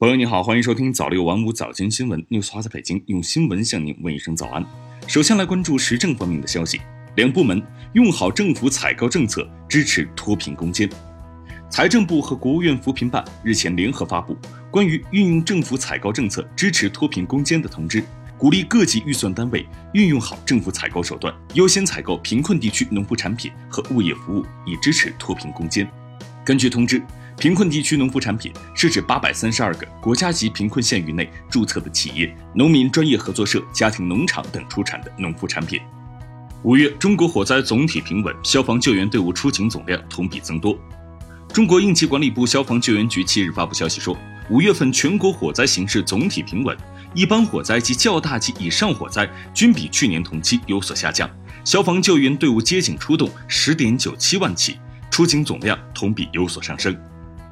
朋友你好，欢迎收听早六晚五早间新闻，news 华在北京用新闻向您问一声早安。首先来关注时政方面的消息，两部门用好政府采购政策，支持脱贫攻坚。财政部和国务院扶贫办日前联合发布关于运用政府采购政策支持脱贫攻坚的通知，鼓励各级预算单位运用好政府采购手段，优先采购贫困地区农副产品和物业服务，以支持脱贫攻坚。根据通知。贫困地区农副产品是指八百三十二个国家级贫困县域内注册的企业、农民专业合作社、家庭农场等出产的农副产品。五月，中国火灾总体平稳，消防救援队伍出警总量同比增多。中国应急管理部消防救援局七日发布消息说，五月份全国火灾形势总体平稳，一般火灾及较大及以上火灾均比去年同期有所下降，消防救援队伍接警出动十点九七万起，出警总量同比有所上升。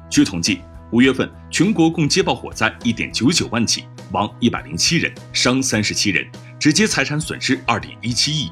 据统计，五月份全国共接报火灾一点九九万起，亡一百零七人，伤三十七人，直接财产损失二点一七亿。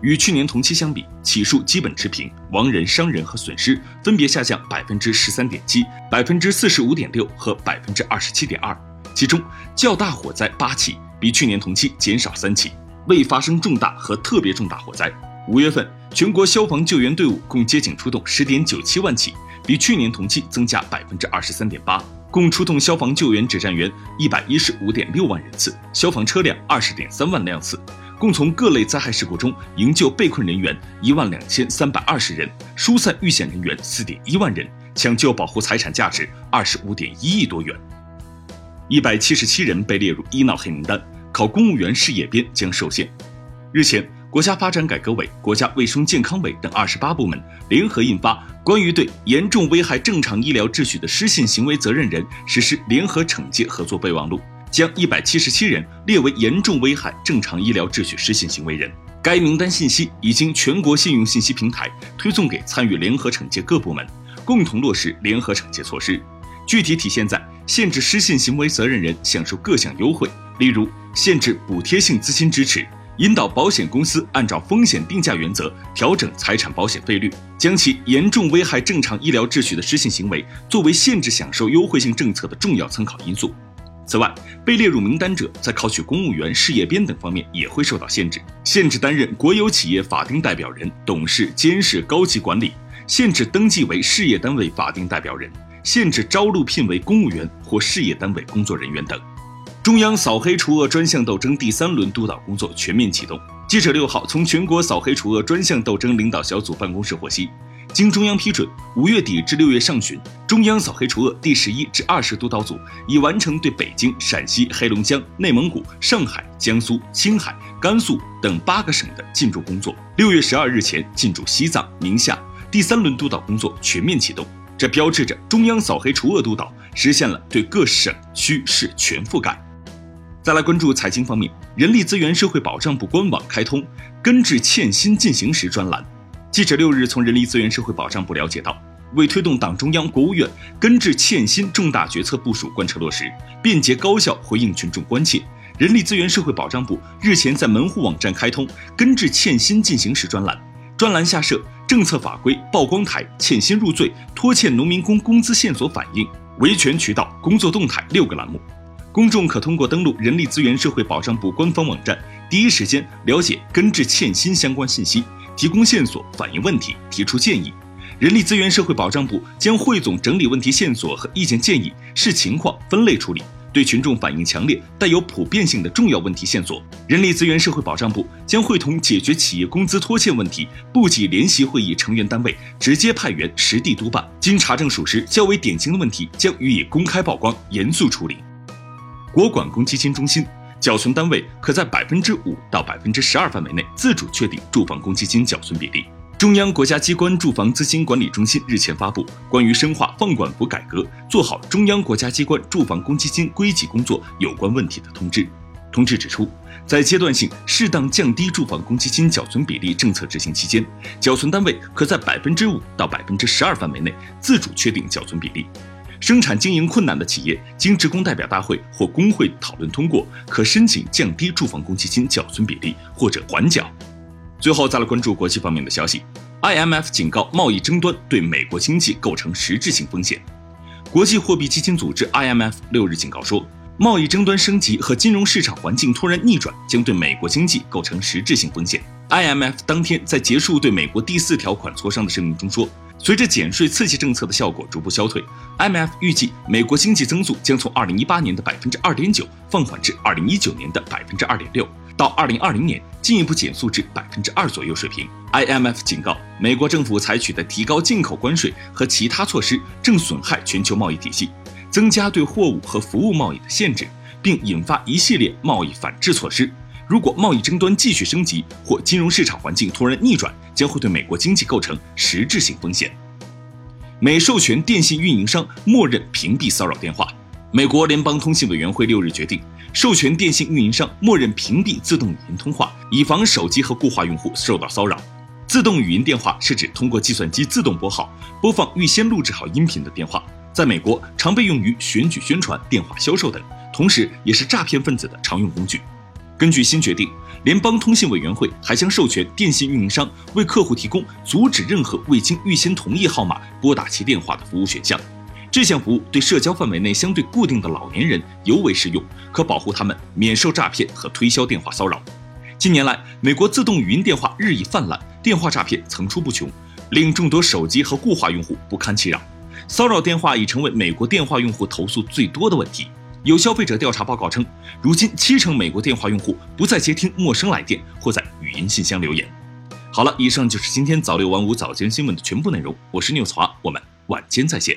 与去年同期相比，起数基本持平，亡人、伤人和损失分别下降百分之十三点七、百分之四十五点六和百分之二十七点二。其中较大火灾八起，比去年同期减少三起，未发生重大和特别重大火灾。五月份全国消防救援队伍共接警出动十点九七万起。比去年同期增加百分之二十三点八，共出动消防救援指战员一百一十五点六万人次，消防车辆二十点三万辆次，共从各类灾害事故中营救被困人员一万两千三百二十人，疏散遇险人员四点一万人，抢救保护财产价值二十五点一亿多元。一百七十七人被列入医闹黑名单，考公务员事业编将受限。日前。国家发展改革委、国家卫生健康委等二十八部门联合印发《关于对严重危害正常医疗秩序的失信行为责任人实施联合惩戒合作备忘录》，将一百七十七人列为严重危害正常医疗秩序失信行为人。该名单信息已经全国信用信息平台推送给参与联合惩戒各部门，共同落实联合惩戒措施。具体体现在限制失信行为责任人享受各项优惠，例如限制补贴性资金支持。引导保险公司按照风险定价原则调整财产保险费率，将其严重危害正常医疗秩序的失信行为作为限制享受优惠性政策的重要参考因素。此外，被列入名单者在考取公务员事业编等方面也会受到限制，限制担任国有企业法定代表人、董事、监事、高级管理，限制登记为事业单位法定代表人，限制招录聘为公务员或事业单位工作人员等。中央扫黑除恶专项斗争第三轮督导工作全面启动。记者六号从全国扫黑除恶专项斗争领导小组办公室获悉，经中央批准，五月底至六月上旬，中央扫黑除恶第十一至二十督导组已完成对北京、陕西、黑龙江、内蒙古、上海、江苏、青海、甘肃等八个省的进驻工作。六月十二日前进驻西藏、宁夏，第三轮督导工作全面启动。这标志着中央扫黑除恶督导实现了对各省区市全覆盖。再来关注财经方面，人力资源社会保障部官网开通根治欠薪进行时专栏。记者六日从人力资源社会保障部了解到，为推动党中央、国务院根治欠薪重大决策部署贯彻落实，便捷高效回应群众关切，人力资源社会保障部日前在门户网站开通根治欠薪进行时专栏。专栏下设政策法规曝光台、欠薪入罪、拖欠农民工工资线索反映、维权渠道、工作动态六个栏目。公众可通过登录人力资源社会保障部官方网站，第一时间了解根治欠薪相关信息，提供线索、反映问题、提出建议。人力资源社会保障部将汇总整理问题线索和意见建议，视情况分类处理。对群众反映强烈、带有普遍性的重要问题线索，人力资源社会保障部将会同解决企业工资拖欠问题部级联席会议成员单位直接派员实地督办。经查证属实、较为典型的问题，将予以公开曝光、严肃处理。国管公积金中心缴存单位可在百分之五到百分之十二范围内自主确定住房公积金缴存比例。中央国家机关住房资金管理中心日前发布关于深化放管服改革、做好中央国家机关住房公积金归集工作有关问题的通知。通知指出，在阶段性适当降低住房公积金缴存比例政策执行期间，缴存单位可在百分之五到百分之十二范围内自主确定缴存比例。生产经营困难的企业，经职工代表大会或工会讨论通过，可申请降低住房公积金缴存比例或者缓缴。最后再来关注国际方面的消息，IMF 警告贸易争端对美国经济构成实质性风险。国际货币基金组织 IMF 六日警告说，贸易争端升级和金融市场环境突然逆转将对美国经济构成实质性风险。IMF 当天在结束对美国第四条款磋商的声明中说，随着减税刺激政策的效果逐步消退，IMF 预计美国经济增速将从2018年的百分之二点九放缓至2019年的百分之二点六。到二零二零年进一步减速至百分之二左右水平。IMF 警告，美国政府采取的提高进口关税和其他措施正损害全球贸易体系，增加对货物和服务贸易的限制，并引发一系列贸易反制措施。如果贸易争端继续升级或金融市场环境突然逆转，将会对美国经济构成实质性风险。美授权电信运营商默认屏蔽骚扰电话。美国联邦通信委员会六日决定。授权电信运营商默认屏蔽自动语音通话，以防手机和固话用户受到骚扰。自动语音电话是指通过计算机自动拨号播放预先录制好音频的电话，在美国常被用于选举宣传、电话销售等，同时也是诈骗分子的常用工具。根据新决定，联邦通信委员会还将授权电信运营商为客户提供阻止任何未经预先同意号码拨打其电话的服务选项。这项服务对社交范围内相对固定的老年人尤为适用，可保护他们免受诈骗和推销电话骚扰。近年来，美国自动语音电话日益泛滥，电话诈骗层出不穷，令众多手机和固话用户不堪其扰。骚扰电话已成为美国电话用户投诉最多的问题。有消费者调查报告称，如今七成美国电话用户不再接听陌生来电或在语音信箱留言。好了，以上就是今天早六晚五早间新闻的全部内容。我是 news 华，我们晚间再见。